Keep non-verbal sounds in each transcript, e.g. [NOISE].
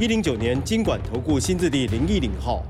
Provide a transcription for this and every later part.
一零九年经管投顾新字第零一零号。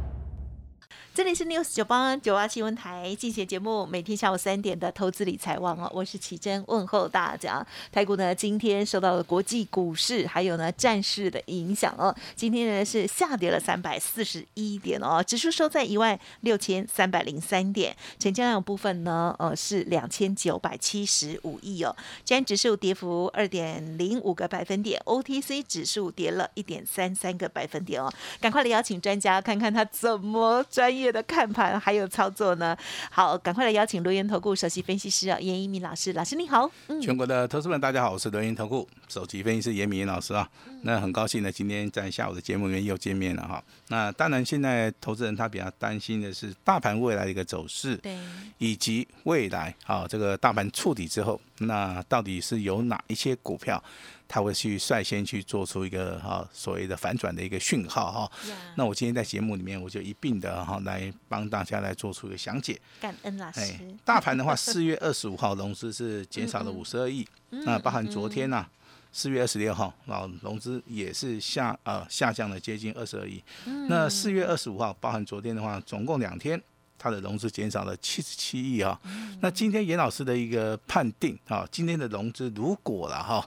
这里是 News 九八九八新闻台进行节目，每天下午三点的投资理财网哦，我是奇珍，问候大家。台股呢今天受到了国际股市还有呢战事的影响哦，今天呢是下跌了三百四十一点哦，指数收在一万六千三百零三点，成交量部分呢呃是两千九百七十五亿哦，今天指数跌幅二点零五个百分点，OTC 指数跌了一点三三个百分点哦，赶快来邀请专家看看他怎么专业。的看盘还有操作呢，好，赶快来邀请罗源投顾首席分析师啊，严一鸣老师，老师你好。嗯全国的投资们大家好，我是罗源投顾首席分析师严明老师啊。那很高兴呢，今天在下午的节目里面又见面了哈。那当然，现在投资人他比较担心的是大盘未来的一个走势，对，以及未来啊这个大盘触底之后，那到底是有哪一些股票？他会去率先去做出一个哈所谓的反转的一个讯号哈，那我今天在节目里面我就一并的哈来帮大家来做出一个详解。感恩老师。大盘的话，四月二十五号融资是减少了五十二亿，那包含昨天呢，四月二十六号，然后融资也是下呃下降了接近二十二亿。那四月二十五号，包含昨天的话，总共两天。它的融资减少了七十七亿啊，那今天严老师的一个判定啊，今天的融资如果了哈，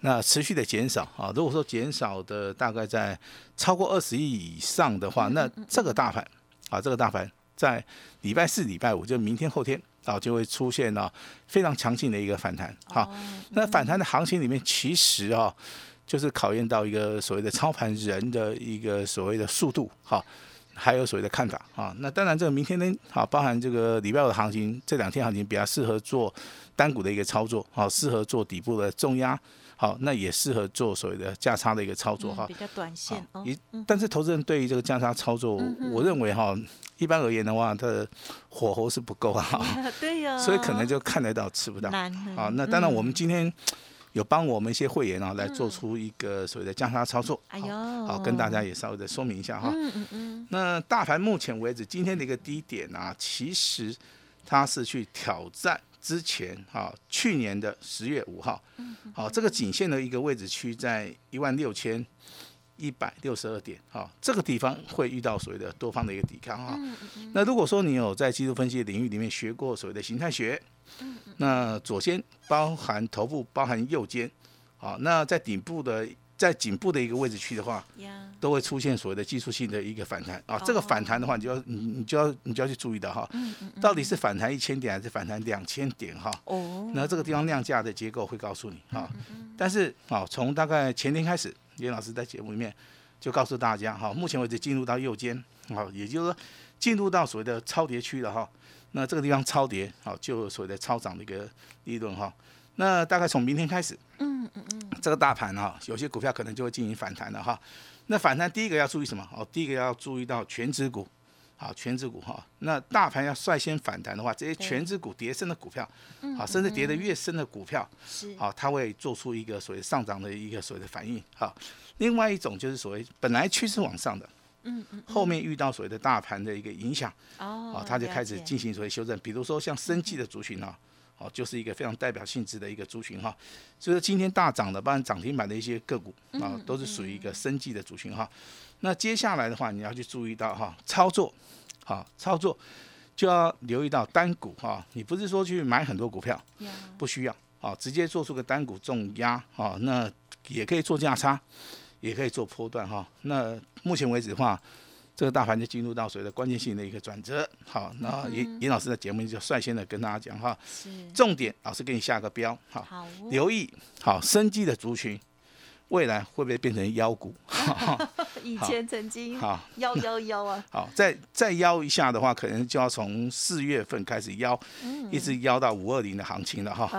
那持续的减少啊，如果说减少的大概在超过二十亿以上的话，那这个大盘啊，这个大盘在礼拜四、礼拜五，就明天、后天啊，就会出现了非常强劲的一个反弹。好，那反弹的行情里面，其实啊，就是考验到一个所谓的操盘人的一个所谓的速度，好。还有所谓的看法啊，那当然这个明天呢，好，包含这个礼拜五的行情，这两天行情比较适合做单股的一个操作，好，适合做底部的重压，好，那也适合做所谓的价差的一个操作哈，比较短线哦。一，但是投资人对于这个价差操作，我认为哈，一般而言的话，它的火候是不够啊，[LAUGHS] 对呀，所以可能就看得到吃不到，难。好，那当然我们今天。有帮我们一些会员啊，来做出一个所谓的降差操作，哎呦，好跟大家也稍微的说明一下哈。嗯嗯嗯。那大盘目前为止今天的一个低点啊，其实它是去挑战之前哈去年的十月五号，好这个颈线的一个位置区在一万六千一百六十二点，哈这个地方会遇到所谓的多方的一个抵抗哈。那如果说你有在技术分析领域里面学过所谓的形态学。那左肩包含头部，包含右肩，好，那在顶部的，在颈部的一个位置区的话，都会出现所谓的技术性的一个反弹啊。这个反弹的话，你就要你你就要你就要去注意的哈，到底是反弹一千点还是反弹两千点哈？哦，那这个地方量价的结构会告诉你哈。但是啊，从大概前天开始，严老师在节目里面就告诉大家哈，目前为止进入到右肩，好，也就是说进入到所谓的超跌区了哈。那这个地方超跌，好，就所谓的超涨的一个利润哈。那大概从明天开始，嗯嗯嗯，这个大盘哈，有些股票可能就会进行反弹了哈。那反弹第一个要注意什么？哦，第一个要注意到全指股，好，全指股哈。那大盘要率先反弹的话，这些全指股跌深的股票，好，甚至跌得越深的股票，是，好，它会做出一个所谓上涨的一个所谓的反应，哈。另外一种就是所谓本来趋势往上的。嗯嗯，后面遇到所谓的大盘的一个影响，哦，它就开始进行所谓修正。比如说像生技的族群啊，哦，就是一个非常代表性质的一个族群哈。所以说今天大涨的，包括涨停板的一些个股啊，都是属于一个生技的族群哈。那接下来的话，你要去注意到哈，操作，好操作就要留意到单股哈。你不是说去买很多股票，不需要，啊，直接做出个单股重压啊，那也可以做价差。也可以做波段哈，那目前为止的话，这个大盘就进入到所谓的关键性的一个转折。好，那严严老师的节目就率先的跟大家讲哈，重点老师给你下个标，好，留意好生机的族群。未来会不会变成妖股？[LAUGHS] [LAUGHS] 以前曾经好妖妖妖啊！好，再再妖一下的话，可能就要从四月份开始妖，一直妖到五二零的行情了哈。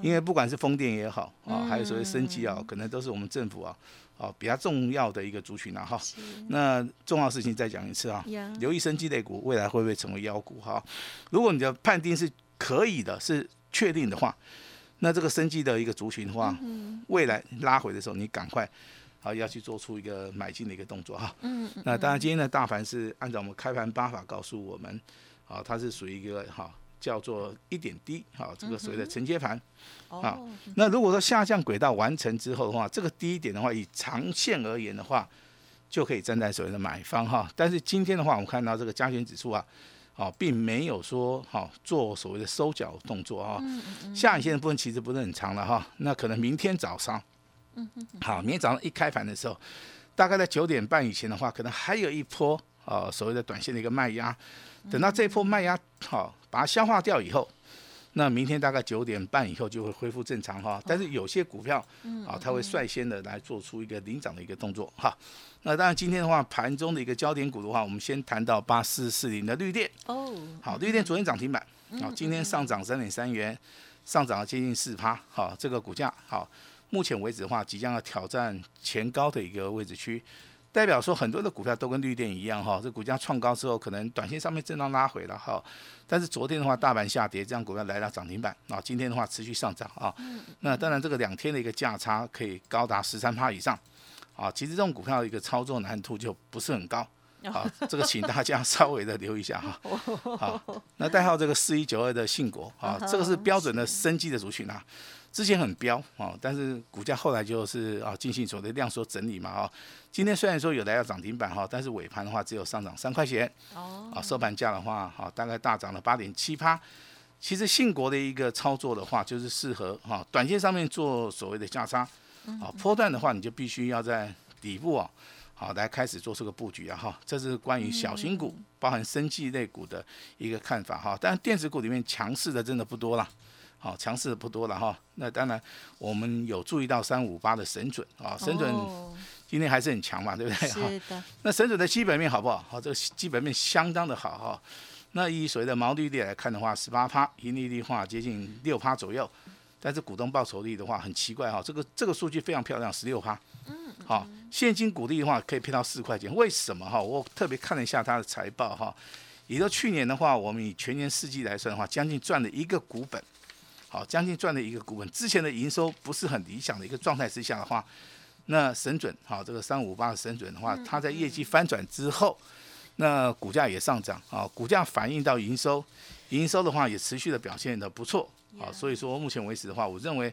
因为不管是风电也好啊，还有所谓升级啊，可能都是我们政府啊哦比较重要的一个族群了哈。那重要事情再讲一次啊，留意生技类股未来会不会成为妖股哈？如果你的判定是可以的，是确定的话，那这个生技的一个族群的话，未来拉回的时候，你赶快啊要去做出一个买进的一个动作哈。嗯那当然，今天的大盘是按照我们开盘八法告诉我们，啊，它是属于一个哈叫做一点低，好，这个所谓的承接盘。啊哦，那如果说下降轨道完成之后的话，这个低点的话，以长线而言的话，就可以站在所谓的买方哈。但是今天的话，我们看到这个加权指数啊，哦，并没有说好、做所谓的收脚动作哈。下影线的部分其实不是很长了哈，那可能明天早上，嗯好，明天早上一开盘的时候，大概在九点半以前的话，可能还有一波呃所谓的短线的一个卖压，等到这一波卖压好、把它消化掉以后。那明天大概九点半以后就会恢复正常哈，但是有些股票啊，它会率先的来做出一个领涨的一个动作哈。那当然今天的话，盘中的一个焦点股的话，我们先谈到八四四零的绿电，哦，好，绿电昨天涨停板，好，今天上涨三点三元，上涨了接近四趴，好，这个股价好，目前为止的话，即将要挑战前高的一个位置区。代表说很多的股票都跟绿电一样哈，这股价创高之后，可能短线上面震荡拉回了哈，但是昨天的话大盘下跌，这样股票来到涨停板啊，今天的话持续上涨啊，那当然这个两天的一个价差可以高达十三趴以上啊，其实这种股票的一个操作难度就不是很高。好，[LAUGHS] 这个请大家稍微的留意一下哈。好，[LAUGHS] 那代号这个四一九二的信国啊，[LAUGHS] 这个是标准的生机的族群啊。之前很标啊，但是股价后来就是啊进行所谓的量缩整理嘛啊。今天虽然说有来到涨停板哈，但是尾盘的话只有上涨三块钱哦，啊，收盘价的话哈大概大涨了八点七八。其实信国的一个操作的话，就是适合哈短线上面做所谓的价差啊，波段的话你就必须要在底部啊。好，来开始做这个布局啊哈，这是关于小型股，包含生技类股的一个看法哈。但电子股里面强势的真的不多啦，好，强势的不多了哈。那当然，我们有注意到三五八的神准啊，神准哦今天还是很强嘛，对不对？哈，是的，那神准的基本面好不好？好，这个基本面相当的好哈。那以所谓的毛利率来看的话，十八趴，盈利率的话接近六趴左右，但是股东报酬率的话很奇怪哈，这个这个数据非常漂亮，十六趴。好，现金股利的话可以配到四块钱，为什么哈？我特别看了一下它的财报哈，也就去年的话，我们以全年四季来算的话，将近赚了一个股本，好，将近赚了一个股本。之前的营收不是很理想的一个状态之下的话，那神准好，这个三五八的神准的话，它在业绩翻转之后，那股价也上涨啊，股价反映到营收，营收的话也持续的表现的不错啊，所以说目前为止的话，我认为。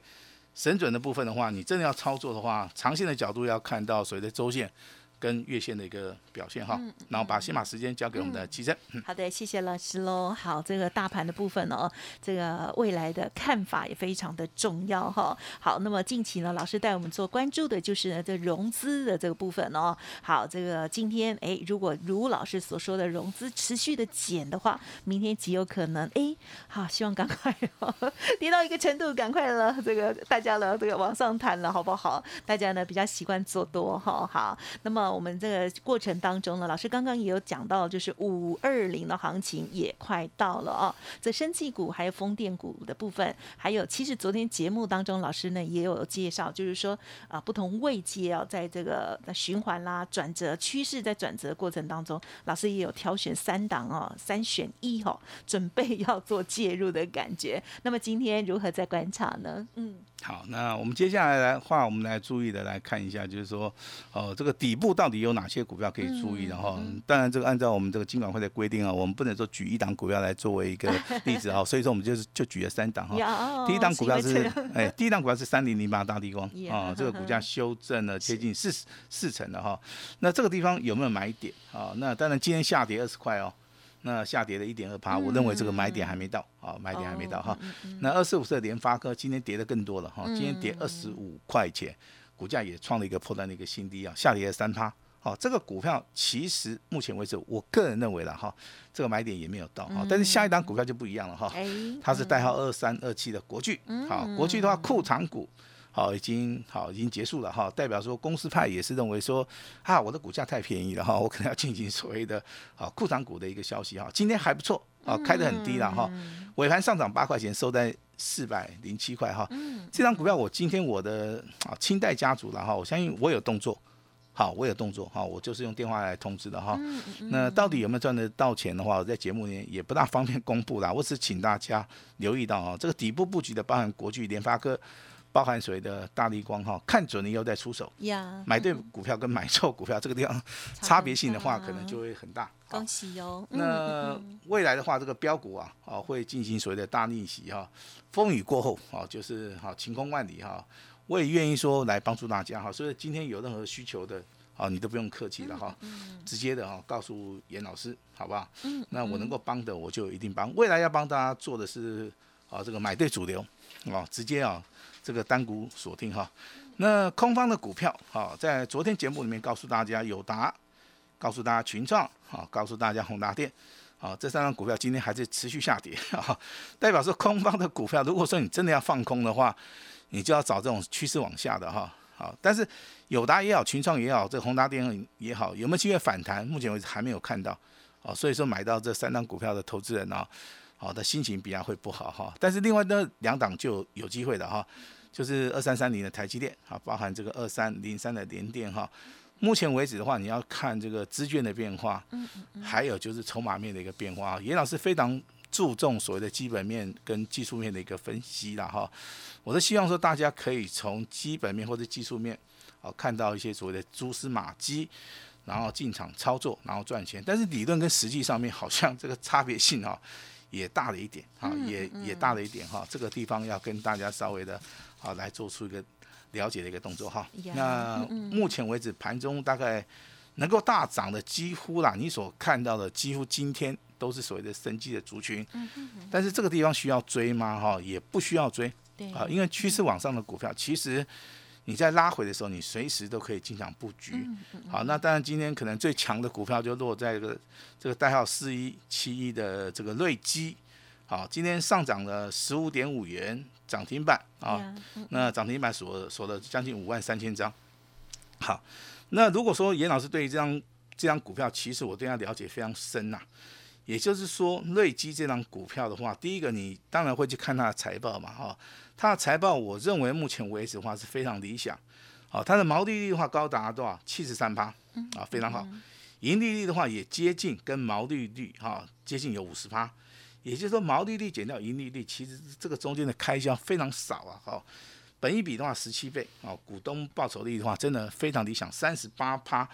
神准的部分的话，你真的要操作的话，长线的角度要看到所谓的周线跟月线的一个表现哈。然后把先把时间交给我们的齐珍。嗯好的，谢谢老师喽。好，这个大盘的部分哦，这个未来的看法也非常的重要哈。好，那么近期呢，老师带我们做关注的就是呢这融资的这个部分哦。好，这个今天哎，如果如老师所说的融资持续的减的话，明天极有可能哎，好，希望赶快哦，[LAUGHS] 跌到一个程度，赶快了，这个大家呢这个往上弹了，好不好？大家呢比较习惯做多哈。好，那么我们这个过程当中呢，老师刚刚也有讲到，就是五二零的行情也快到了哦。这生技股还有风电股的部分，还有其实昨天节目当中，老师呢也有介绍，就是说啊不同位阶啊，在这个循环啦、转折趋势在转折过程当中，老师也有挑选三档哦，三选一哦，准备要做介入的感觉。那么今天如何在观察呢？嗯，好，那我们接下来来话，我们来注意的来看一下，就是说，哦，这个底部到底有哪些股票可以注意的哈？当然，这个按照我们这个金管会的规定啊，我们不能说举一档股票来作为一个例子哈，[LAUGHS] 所以说我们就是就举了三档哈。有第一档股票是哎，第一档股票是三零零八大地光 [LAUGHS] 啊，这个股价 [LAUGHS] 修正了接近四四成了哈。那这个地方有没有买点啊？那当然今天下跌二十块哦，那下跌了一点二趴，我认为这个买点还没到啊，买点还没到哈。那二四五四的联发科今天跌的更多了哈，今天跌二十五块钱，股价也创了一个破断的一个新低啊，下跌了三趴。好，这个股票其实目前为止，我个人认为了哈，这个买点也没有到哈，但是下一档股票就不一样了哈。哎，它是代号二三二七的国巨，好，国巨的话库藏股。好，已经好，已经结束了哈。代表说，公司派也是认为说，啊，我的股价太便宜了哈，[LAUGHS] 我可能要进行所谓的啊库藏股的一个消息哈。今天还不错啊，开得很低了哈，尾盘上涨八块钱，收在四百零七块哈。这张股票我今天我的啊清代家族了哈，我相信我有动作。好，我有动作哈，我就是用电话来通知的哈。那到底有没有赚得到钱的话，我在节目里也不大方便公布啦。我只请大家留意到啊，这个底部布局的，包含国巨、联发科，包含谁的大力光哈，看准了以后再出手。呀，买对股票跟买错股票这个地方 [LAUGHS] 差别性的话，可能就会很大。恭喜哟！那未来的话，这个标股啊，啊会进行所谓的大逆袭哈。风雨过后啊，就是好晴空万里哈。我也愿意说来帮助大家哈，所以今天有任何需求的啊，你都不用客气了哈，直接的哈告诉严老师，好不好？那我能够帮的我就一定帮。未来要帮大家做的是啊，这个买对主流啊，直接啊这个单股锁定哈。那空方的股票啊，在昨天节目里面告诉大家友达，告诉大家群创啊，告诉大家宏达电啊，这三张股票今天还是持续下跌啊，代表说空方的股票，如果说你真的要放空的话。你就要找这种趋势往下的哈，好，但是友达也好，群创也好，这宏达电也好，有没有机会反弹？目前为止还没有看到，哦，所以说买到这三张股票的投资人呢，好的心情比较会不好哈。但是另外那两档就有机会的哈，就是二三三零的台积电，啊，包含这个二三零三的联电哈。目前为止的话，你要看这个资券的变化，还有就是筹码面的一个变化。严老师非常。注重所谓的基本面跟技术面的一个分析了哈，我是希望说大家可以从基本面或者技术面，哦看到一些所谓的蛛丝马迹，然后进场操作，然后赚钱。但是理论跟实际上面好像这个差别性哈也大了一点哈，也也大了一点哈。这个地方要跟大家稍微的好来做出一个了解的一个动作哈。那目前为止盘中大概能够大涨的几乎啦，你所看到的几乎今天。都是所谓的生机的族群，但是这个地方需要追吗？哈，也不需要追，啊，因为趋势往上的股票，其实你在拉回的时候，你随时都可以进场布局。好，那当然今天可能最强的股票就落在这个这个代号四一七一的这个瑞基，好，今天上涨了十五点五元，涨停板啊，那涨停板锁锁了将近五万三千张。好，那如果说严老师对于这张这张股票，其实我对它了解非常深呐。也就是说，瑞基这张股票的话，第一个你当然会去看它的财报嘛，哈，它的财报我认为目前为止的话是非常理想，好，它的毛利率的话高达多少？七十三趴，啊，非常好，盈利率的话也接近跟毛利率哈接近有五十趴，也就是说毛利率减掉盈利率，其实这个中间的开销非常少啊，哈。本一比的话十七倍哦，股东报酬率的话真的非常理想，三十八趴。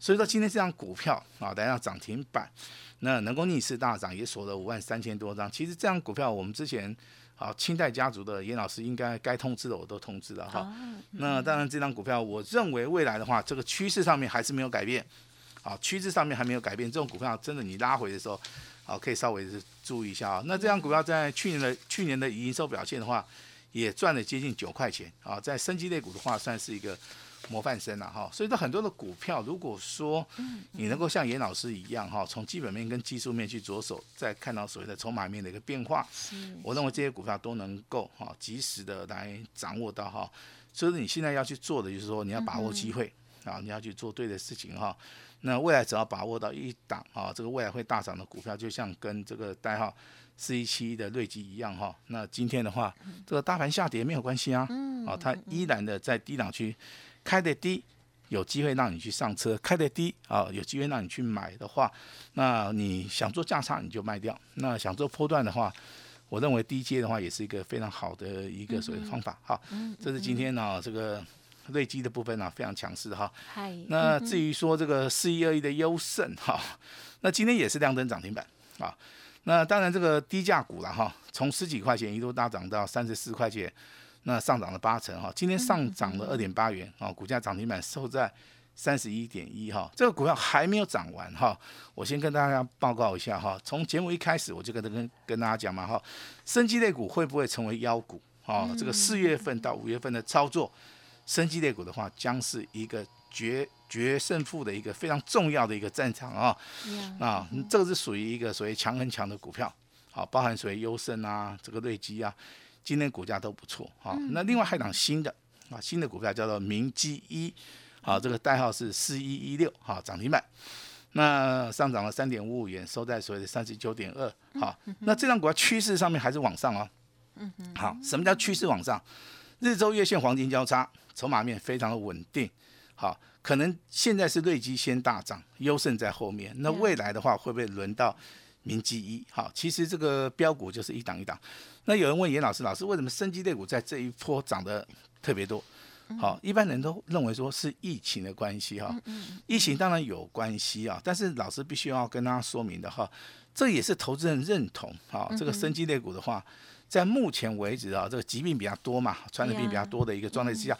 所以说今天这张股票啊，来到涨停板，那能够逆势大涨，也锁了五万三千多张。其实这张股票我们之前啊，清代家族的严老师应该该通知的我都通知了哈。那当然这张股票，我认为未来的话，这个趋势上面还是没有改变，啊，趋势上面还没有改变。这种股票真的你拉回的时候，啊，可以稍微是注意一下啊。那这张股票在去年的去年的营收表现的话。也赚了接近九块钱啊，在升级类股的话，算是一个模范生了哈。所以说很多的股票，如果说你能够像严老师一样哈，从基本面跟技术面去着手，再看到所谓的筹码面的一个变化，我认为这些股票都能够哈及时的来掌握到哈。所以你现在要去做的就是说，你要把握机会啊，你要去做对的事情哈。那未来只要把握到一档啊，这个未来会大涨的股票，就像跟这个代号。四一七的瑞吉一样哈，那今天的话，这个大盘下跌没有关系啊，啊，它依然的在低档区开的低，有机会让你去上车，开的低啊，有机会让你去买的话，那你想做价差你就卖掉，那想做波段的话，我认为低阶的话也是一个非常好的一个所谓的方法好，这是今天呢这个瑞基的部分呢非常强势哈，那至于说这个四一二一的优胜哈，那今天也是亮灯涨停板啊。那当然，这个低价股了哈，从十几块钱一度大涨到三十四块钱，那上涨了八成哈。今天上涨了二点八元啊，股价涨停板收在三十一点一哈。这个股票还没有涨完哈，我先跟大家报告一下哈。从节目一开始我就跟跟跟大家讲嘛哈，生机类股会不会成为妖股啊？这个四月份到五月份的操作，生机类股的话将是一个绝。决胜负的一个非常重要的一个战场啊，啊，这个是属于一个所谓强很强的股票，好，包含所谓优胜啊，这个瑞基啊，今天股价都不错啊。那另外还一档新的啊，新的股票叫做明基一，好，这个代号是四一一六，好，涨停板，那上涨了三点五五元，收在所谓的三十九点二，好，那这张股票趋势上面还是往上啊，嗯哼，好，什么叫趋势往上？日周月线黄金交叉，筹码面非常的稳定。好，可能现在是瑞基先大涨，优胜在后面。那未来的话，会不会轮到明基一？好，其实这个标股就是一档一档。那有人问严老师，老师为什么生机类股在这一波涨得特别多？好，一般人都认为说是疫情的关系哈，疫情当然有关系啊，但是老师必须要跟大家说明的哈，这也是投资人认同哈，这个生机类股的话，在目前为止啊，这个疾病比较多嘛，传染病比较多的一个状态之下，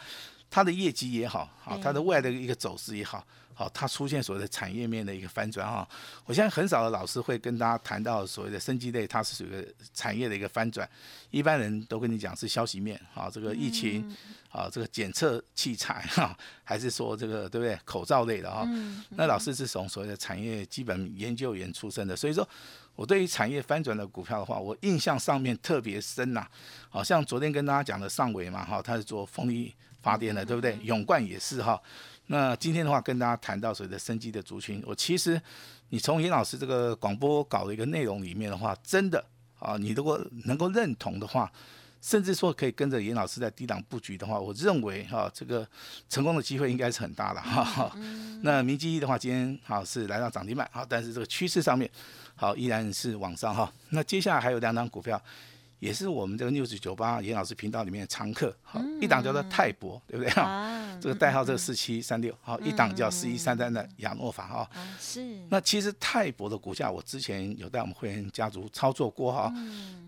它的业绩也好，好，它的未来的一个走势也好。好，它出现所谓的产业面的一个翻转哈，我现在很少的老师会跟大家谈到所谓的生机类，它是属于产业的一个翻转，一般人都跟你讲是消息面，啊，这个疫情，啊，这个检测器材哈，[LAUGHS] 还是说这个对不对？口罩类的哈，那老师是从所谓的产业基本研究员出身的，所以说我对于产业翻转的股票的话，我印象上面特别深呐，好像昨天跟大家讲的上尾嘛哈，它是做风力发电的，对不对？永冠也是哈。那今天的话，跟大家谈到所谓的生机的族群，我其实你从严老师这个广播稿的一个内容里面的话，真的啊，你如果能够认同的话，甚至说可以跟着严老师在低档布局的话，我认为哈，这个成功的机会应该是很大的哈。那明基一的话，今天好是来到涨停板，好，但是这个趋势上面好依然是往上哈。那接下来还有两档股票。也是我们这个六十九八严老师频道里面的常客，好，一档叫做泰博，对不对啊？这个代号这个四七三六，好，一档叫四一三三的亚诺法，哈，是。那其实泰博的股价，我之前有带我们会员家族操作过哈，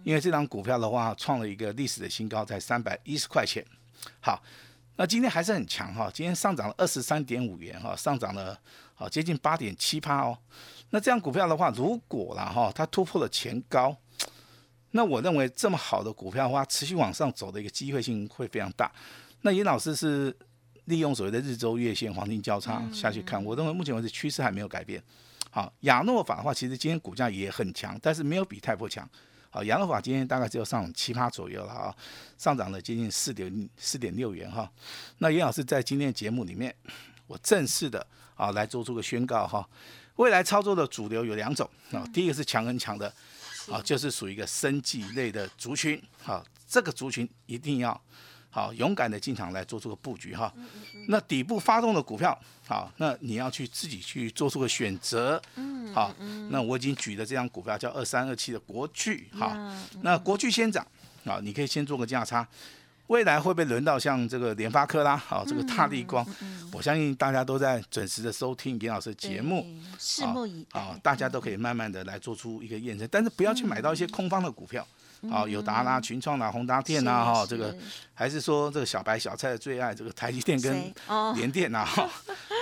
因为这档股票的话，创了一个历史的新高，在三百一十块钱。好，那今天还是很强哈，今天上涨了二十三点五元哈，上涨了好接近八点七趴哦。那这样股票的话，如果了哈，它突破了前高。那我认为这么好的股票的话，持续往上走的一个机会性会非常大。那严老师是利用所谓的日周月线黄金交叉下去看，我认为目前为止趋势还没有改变。好，亚诺法的话，其实今天股价也很强，但是没有比泰博强。好，亚诺法今天大概只有上七八左右了啊，上涨了接近四点四点六元哈。那严老师在今天的节目里面，我正式的啊来做出个宣告哈，未来操作的主流有两种啊，第一个是强很强的。啊，就是属于一个生计类的族群，好，这个族群一定要好勇敢的进场来做出个布局哈。那底部发动的股票，好，那你要去自己去做出个选择。嗯，好，那我已经举的这张股票叫二三二七的国巨，好，那国巨先涨，啊，你可以先做个价差。未来会不会轮到像这个联发科啦，好，这个大力光，我相信大家都在准时的收听严老师的节目，拭目以待，大家都可以慢慢的来做出一个验证，但是不要去买到一些空方的股票，好，友达啦、群创啦、宏达电呐，哈，这个还是说这个小白小菜的最爱，这个台积电跟联电呐，哈，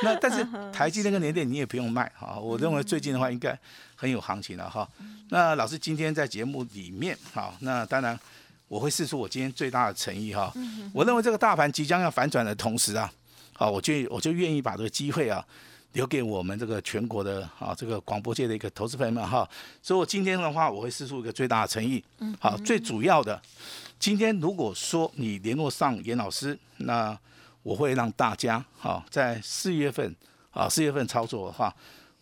那 [LAUGHS] 但是台积电跟联电你也不用卖，哈，我认为最近的话应该很有行情了，哈，那老师今天在节目里面，好，那当然。我会试出我今天最大的诚意哈，我认为这个大盘即将要反转的同时啊，好，我就我就愿意把这个机会啊留给我们这个全国的啊这个广播界的一个投资朋友们哈，所以我今天的话我会试出一个最大的诚意，好，最主要的，今天如果说你联络上严老师，那我会让大家哈在四月份啊四月份操作的话，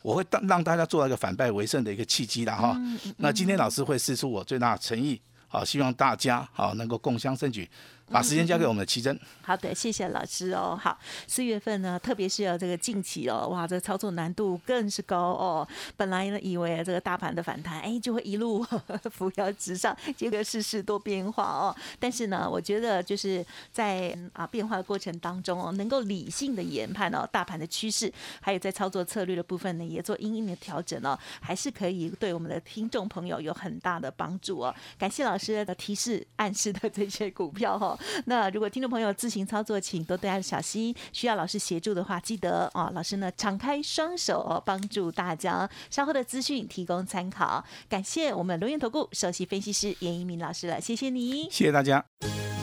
我会让让大家做到一个反败为胜的一个契机的哈，那今天老师会试出我最大的诚意。好，希望大家好能够共襄盛举。把时间交给我们的奇珍。好的，谢谢老师哦。好，四月份呢，特别是要这个近期哦，哇，这个操作难度更是高哦。本来呢，以为这个大盘的反弹，哎，就会一路 [LAUGHS] 扶摇直上，结果世事多变化哦。但是呢，我觉得就是在啊变化的过程当中哦，能够理性的研判哦，大盘的趋势，还有在操作策略的部分呢，也做应应的调整哦，还是可以对我们的听众朋友有很大的帮助哦。感谢老师的提示暗示的这些股票哈。那如果听众朋友自行操作，请多带小心。需要老师协助的话，记得哦，老师呢敞开双手哦，帮助大家。稍后的资讯提供参考。感谢我们龙源投顾首席分析师严一鸣老师了，谢谢你，谢谢大家。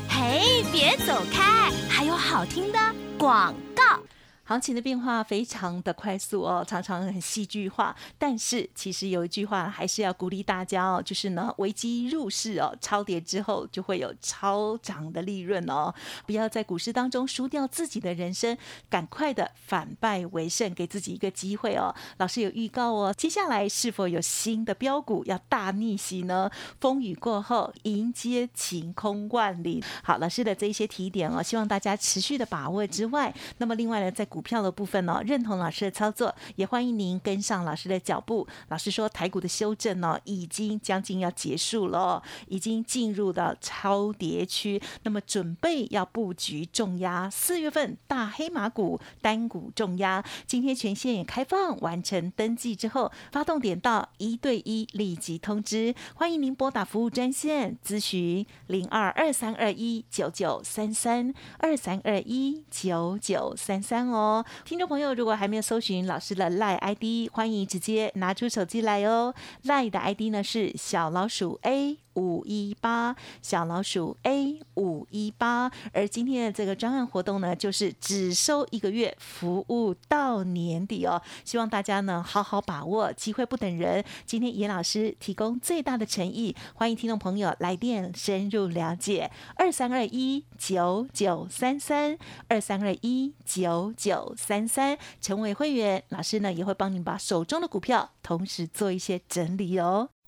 嘿，别走开，还有好听的广告。行情的变化非常的快速哦，[LAUGHS] 常常很戏剧化。但是其实有一句话还是要鼓励大家哦，就是呢，危机入市哦，超跌之后就会有超涨的利润哦。不要在股市当中输掉自己的人生，赶快的反败为胜，给自己一个机会哦。老师有预告哦，接下来是否有新的标股要大逆袭呢？风雨过后，迎接晴空万里。好，老师的这一些提点哦，希望大家持续的把握之外，那么另外呢，在股股票的部分呢，认同老师的操作，也欢迎您跟上老师的脚步。老师说，台股的修正呢，已经将近要结束了，已经进入到超跌区，那么准备要布局重压。四月份大黑马股单股重压，今天全线也开放，完成登记之后，发动点到一对一立即通知，欢迎您拨打服务专线咨询零二二三二一九九三三二三二一九九三三哦。听众朋友，如果还没有搜寻老师的赖 ID，欢迎直接拿出手机来哦。赖的 ID 呢是小老鼠 A。五一八小老鼠 A 五一八，而今天的这个专案活动呢，就是只收一个月，服务到年底哦。希望大家呢好好把握机会，不等人。今天严老师提供最大的诚意，欢迎听众朋友来电深入了解。二三二一九九三三二三二一九九三三，成为会员，老师呢也会帮您把手中的股票同时做一些整理哦。